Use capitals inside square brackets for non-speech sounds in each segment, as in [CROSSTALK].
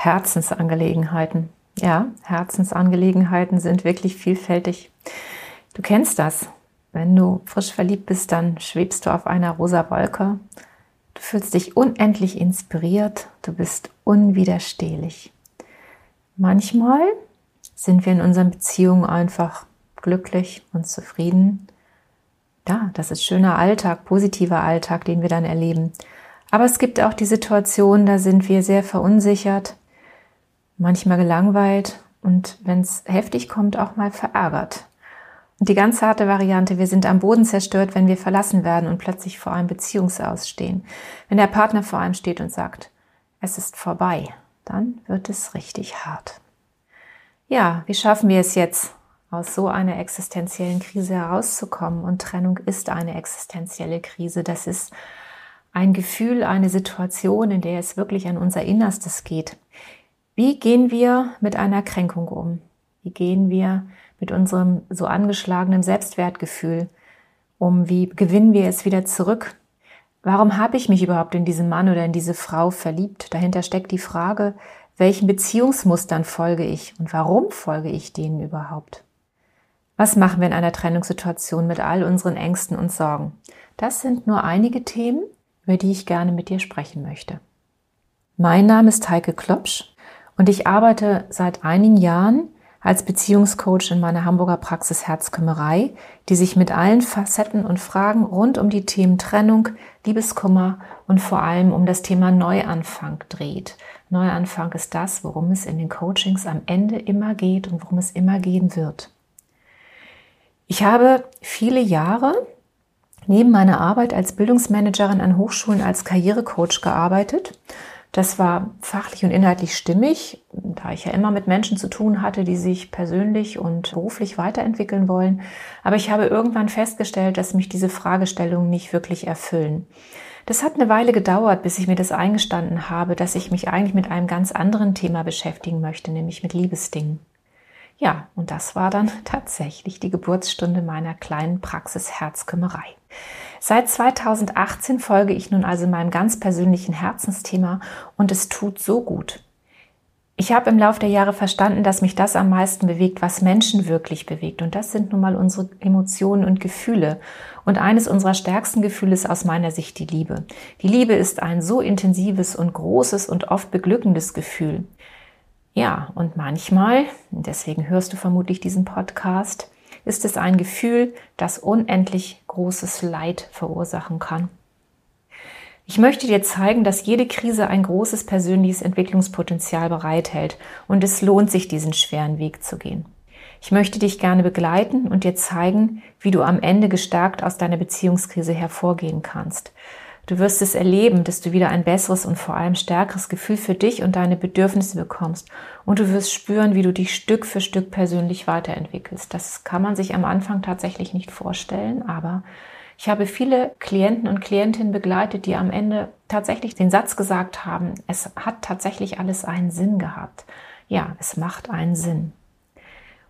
Herzensangelegenheiten. Ja, Herzensangelegenheiten sind wirklich vielfältig. Du kennst das. Wenn du frisch verliebt bist, dann schwebst du auf einer rosa Wolke. Du fühlst dich unendlich inspiriert. Du bist unwiderstehlich. Manchmal sind wir in unseren Beziehungen einfach glücklich und zufrieden. Ja, das ist schöner Alltag, positiver Alltag, den wir dann erleben. Aber es gibt auch die Situation, da sind wir sehr verunsichert, manchmal gelangweilt und wenn es heftig kommt, auch mal verärgert. Und die ganz harte Variante, wir sind am Boden zerstört, wenn wir verlassen werden und plötzlich vor einem Beziehungsaus stehen. Wenn der Partner vor einem steht und sagt, es ist vorbei, dann wird es richtig hart. Ja, wie schaffen wir es jetzt, aus so einer existenziellen Krise herauszukommen? Und Trennung ist eine existenzielle Krise. Das ist ein Gefühl, eine Situation, in der es wirklich an unser Innerstes geht. Wie gehen wir mit einer Kränkung um? Wie gehen wir mit unserem so angeschlagenen Selbstwertgefühl um? Wie gewinnen wir es wieder zurück? Warum habe ich mich überhaupt in diesen Mann oder in diese Frau verliebt? Dahinter steckt die Frage, welchen Beziehungsmustern folge ich und warum folge ich denen überhaupt? Was machen wir in einer Trennungssituation mit all unseren Ängsten und Sorgen? Das sind nur einige Themen, über die ich gerne mit dir sprechen möchte. Mein Name ist Heike Klopsch und ich arbeite seit einigen Jahren als Beziehungscoach in meiner Hamburger Praxis Herzkümmerei, die sich mit allen Facetten und Fragen rund um die Themen Trennung, Liebeskummer und vor allem um das Thema Neuanfang dreht. Neuanfang ist das, worum es in den Coachings am Ende immer geht und worum es immer gehen wird. Ich habe viele Jahre neben meiner Arbeit als Bildungsmanagerin an Hochschulen als Karrierecoach gearbeitet. Das war fachlich und inhaltlich stimmig, da ich ja immer mit Menschen zu tun hatte, die sich persönlich und beruflich weiterentwickeln wollen. Aber ich habe irgendwann festgestellt, dass mich diese Fragestellungen nicht wirklich erfüllen. Das hat eine Weile gedauert, bis ich mir das eingestanden habe, dass ich mich eigentlich mit einem ganz anderen Thema beschäftigen möchte, nämlich mit Liebesdingen. Ja, und das war dann [LAUGHS] tatsächlich die Geburtsstunde meiner kleinen Praxis Herzkümmerei. Seit 2018 folge ich nun also meinem ganz persönlichen Herzensthema und es tut so gut. Ich habe im Laufe der Jahre verstanden, dass mich das am meisten bewegt, was Menschen wirklich bewegt. Und das sind nun mal unsere Emotionen und Gefühle. Und eines unserer stärksten Gefühle ist aus meiner Sicht die Liebe. Die Liebe ist ein so intensives und großes und oft beglückendes Gefühl. Ja, und manchmal, deswegen hörst du vermutlich diesen Podcast, ist es ein Gefühl, das unendlich großes Leid verursachen kann. Ich möchte dir zeigen, dass jede Krise ein großes persönliches Entwicklungspotenzial bereithält und es lohnt sich, diesen schweren Weg zu gehen. Ich möchte dich gerne begleiten und dir zeigen, wie du am Ende gestärkt aus deiner Beziehungskrise hervorgehen kannst. Du wirst es erleben, dass du wieder ein besseres und vor allem stärkeres Gefühl für dich und deine Bedürfnisse bekommst. Und du wirst spüren, wie du dich Stück für Stück persönlich weiterentwickelst. Das kann man sich am Anfang tatsächlich nicht vorstellen, aber ich habe viele Klienten und Klientinnen begleitet, die am Ende tatsächlich den Satz gesagt haben, es hat tatsächlich alles einen Sinn gehabt. Ja, es macht einen Sinn.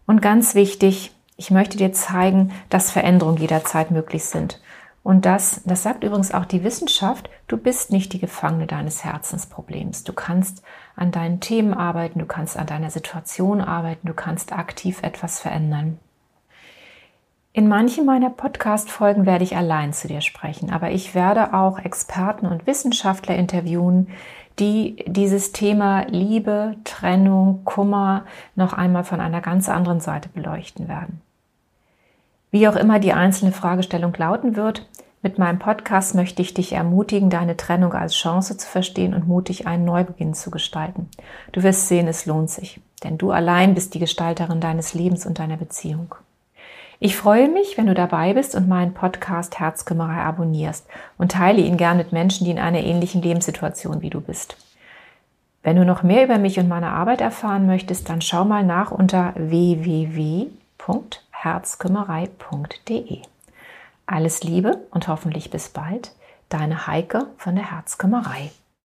Und ganz wichtig, ich möchte dir zeigen, dass Veränderungen jederzeit möglich sind. Und das, das sagt übrigens auch die Wissenschaft, du bist nicht die Gefangene deines Herzensproblems. Du kannst an deinen Themen arbeiten, du kannst an deiner Situation arbeiten, du kannst aktiv etwas verändern. In manchen meiner Podcast-Folgen werde ich allein zu dir sprechen, aber ich werde auch Experten und Wissenschaftler interviewen, die dieses Thema Liebe, Trennung, Kummer noch einmal von einer ganz anderen Seite beleuchten werden. Wie auch immer die einzelne Fragestellung lauten wird, mit meinem Podcast möchte ich dich ermutigen, deine Trennung als Chance zu verstehen und mutig einen Neubeginn zu gestalten. Du wirst sehen, es lohnt sich, denn du allein bist die Gestalterin deines Lebens und deiner Beziehung. Ich freue mich, wenn du dabei bist und meinen Podcast Herzkümmerer abonnierst und teile ihn gern mit Menschen, die in einer ähnlichen Lebenssituation wie du bist. Wenn du noch mehr über mich und meine Arbeit erfahren möchtest, dann schau mal nach unter www herzkümmerei.de. Alles Liebe und hoffentlich bis bald, deine Heike von der Herzkümmerei.